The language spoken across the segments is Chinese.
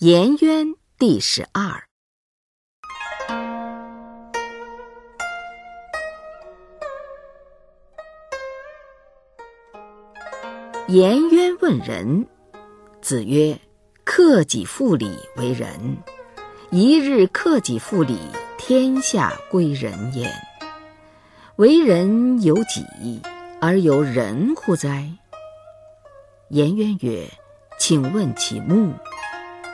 颜渊第十二。颜渊问仁，子曰：“克己复礼为仁。一日克己复礼，天下归仁焉。为人有己，而有仁乎哉？”颜渊曰：“请问其目。”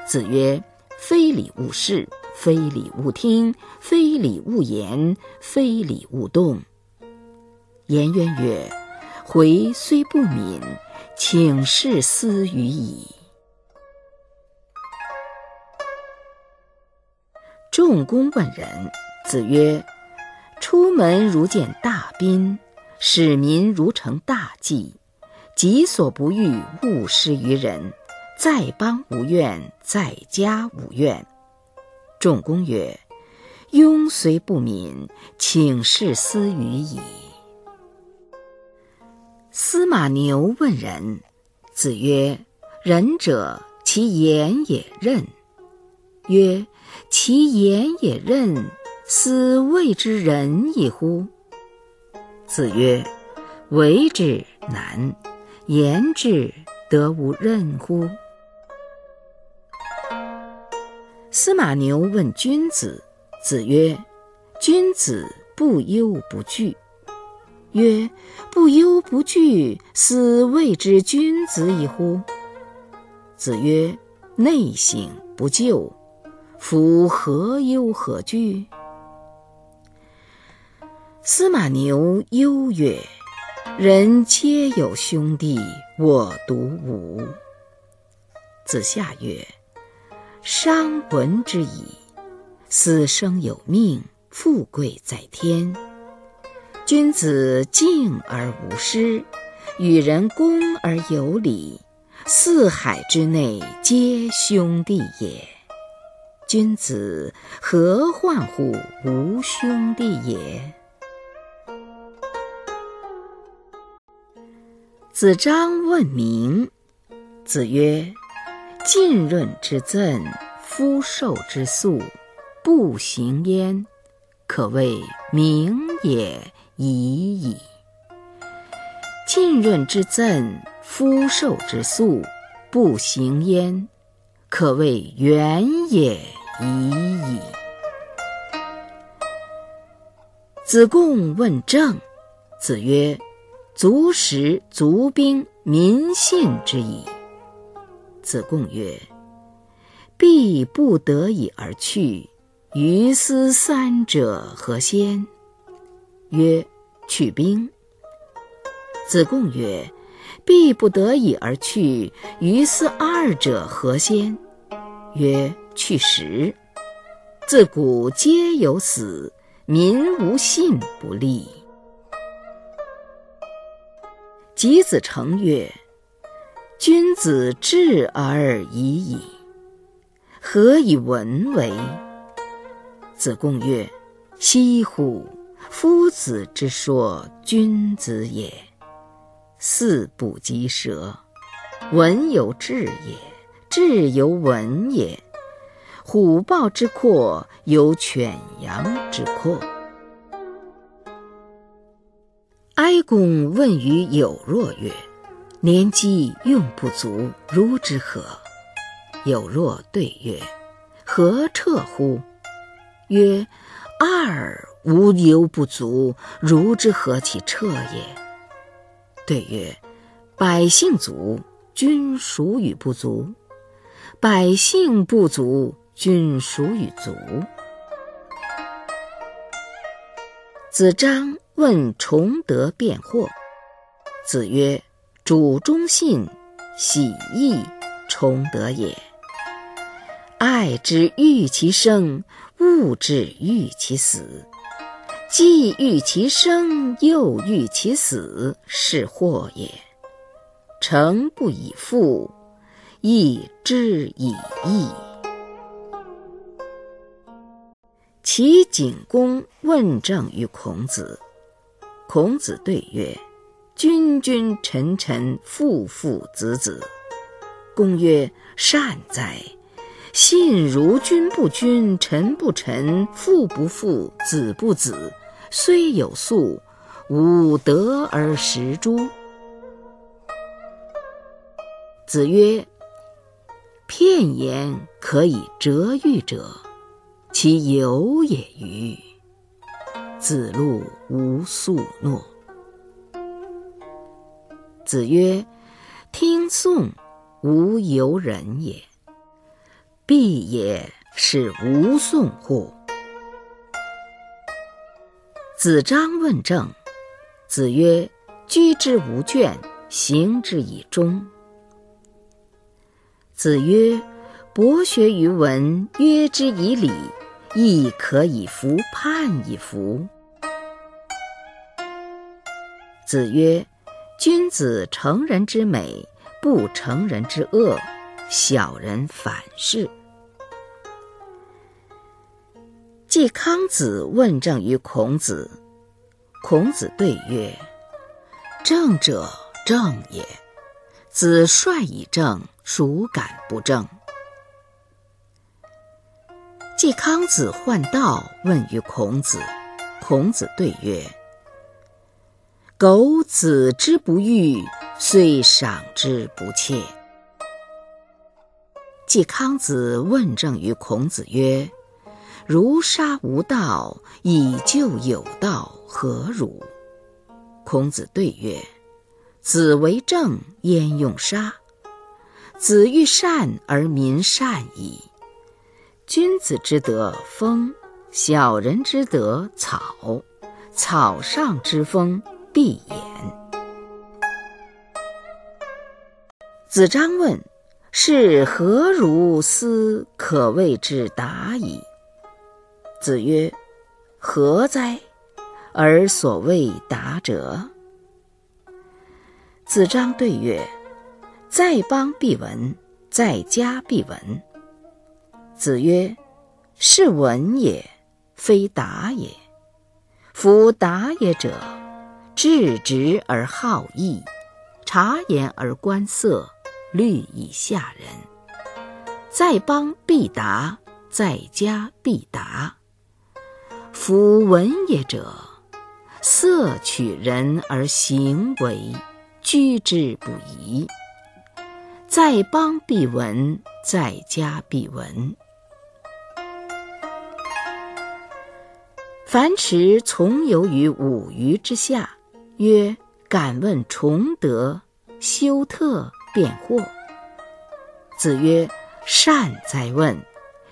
子曰：“非礼勿视，非礼勿听，非礼勿言，非礼勿动。”颜渊曰：“回虽不敏。”请示思语矣。仲公问仁，子曰：“出门如见大宾，使民如承大祭。己所不欲，勿施于人。在邦无怨，在家无怨。”仲公曰：“庸虽不敏，请示思语矣。”司马牛问仁，子曰：“仁者，其言也任。”曰：“其言也任，斯谓之仁矣乎？”子曰：“为之难，言之得无任乎？”司马牛问君子，子曰：“君子不忧不惧。”曰：不忧不惧，斯谓之君子矣乎？子曰：内省不疚，夫何忧何惧？司马牛忧曰：人皆有兄弟，我独无。子夏曰：商闻之矣，死生有命，富贵在天。君子敬而无失，与人恭而有礼，四海之内皆兄弟也。君子何患乎无兄弟也？子张问名，子曰：浸润之赠，夫受之粟，不行焉，可谓名也。已矣。浸润之赠，夫受之粟，不行焉，可谓远也已矣。子贡问政，子曰：“足食足兵，民信之矣。”子贡曰：“必不得已而去，于斯三者何先？”曰：去兵。子贡曰：必不得已而去，于斯二者何先？曰：去时。自古皆有死，民无信不立。及子成曰：君子质而已矣，何以文为？子贡曰：惜乎！夫子之说君子也，驷不及舌，文有质也，质有文也。虎豹之阔，有犬羊之阔。哀公问于有若曰：“年饥用不足，如之何？”有若对曰：“何彻乎？”曰：“二。”无忧不足，如之何其彻也？对曰：百姓足，君孰与不足？百姓不足，君孰与足？子张问崇德辩惑，子曰：主忠信，喜义，崇德也。爱之欲其生，恶之欲其死。既欲其生，又欲其死，是祸也。诚不以复，义之以义。齐景公问政于孔子，孔子对曰：“君君臣臣，父父子子。”公曰：“善哉！信如君不君，臣不臣，父不父，子不子，虽有素，吾得而食诸？”子曰：“片言可以折喻者，其有也与？”子路无素诺。子曰：“听讼，无由人也。必也是无讼乎？”子张问政。子曰：“居之无倦，行之以忠。”子曰：“博学于文，约之以礼，亦可以服判以服。”子曰。君子成人之美，不成人之恶；小人反是。季康子问政于孔子，孔子对曰：“正者正也。子帅以正，孰敢不正？”季康子患道问于孔子，孔子对曰。苟子之不欲，虽赏之不切。季康子问政于孔子曰：“如杀无道，以救有道，何如？”孔子对曰：“子为政，焉用杀？子欲善而民善矣。君子之德风，小人之德草。草上之风。”闭眼。子张问：“是何如斯可谓之达矣？”子曰：“何哉？而所谓达者？”子张对曰：“在邦必闻，在家必闻。”子曰：“是闻也，非达也。夫达也者。”质直而好义，察言而观色，虑以下人。在邦必达，在家必达。夫闻也者，色取人而行为，居之不疑。在邦必闻，在家必闻。樊迟从游于五鱼之下。曰：敢问崇德，修特辩惑。子曰：善哉问！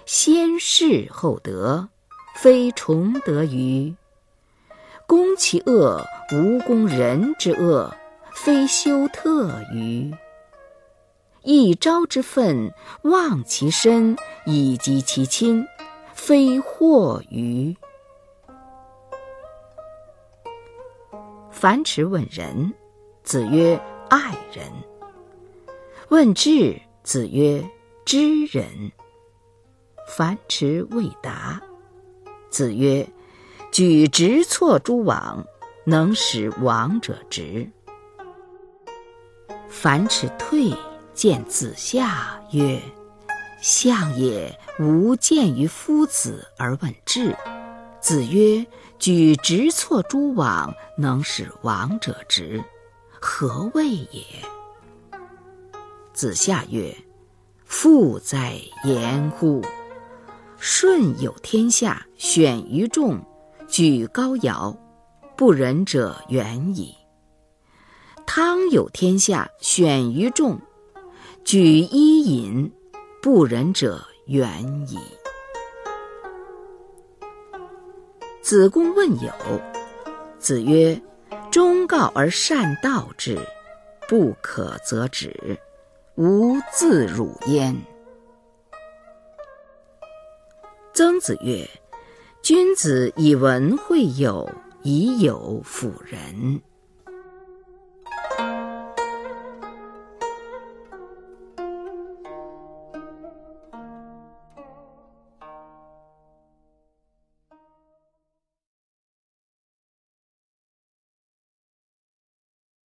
先事后德，非崇德于？攻其恶，无攻人之恶，非修特于？一朝之愤，忘其身以及其亲，非祸于？樊迟问仁，子曰：“爱人。”问智，子曰：“知人。”樊迟未答，子曰：“举直错诸枉，能使枉者直。”樊迟退，见子夏曰：“相也，吾见于夫子而问智。”子曰。举直错诸枉，能使枉者直，何谓也？子夏曰：“富哉言乎！舜有天下，选于众，举高尧，不仁者远矣。汤有天下，选于众，举伊尹，不仁者远矣。”子贡问友，子曰：“忠告而善道之，不可则止，吾自辱焉。”曾子曰：“君子以文会友，以友辅仁。”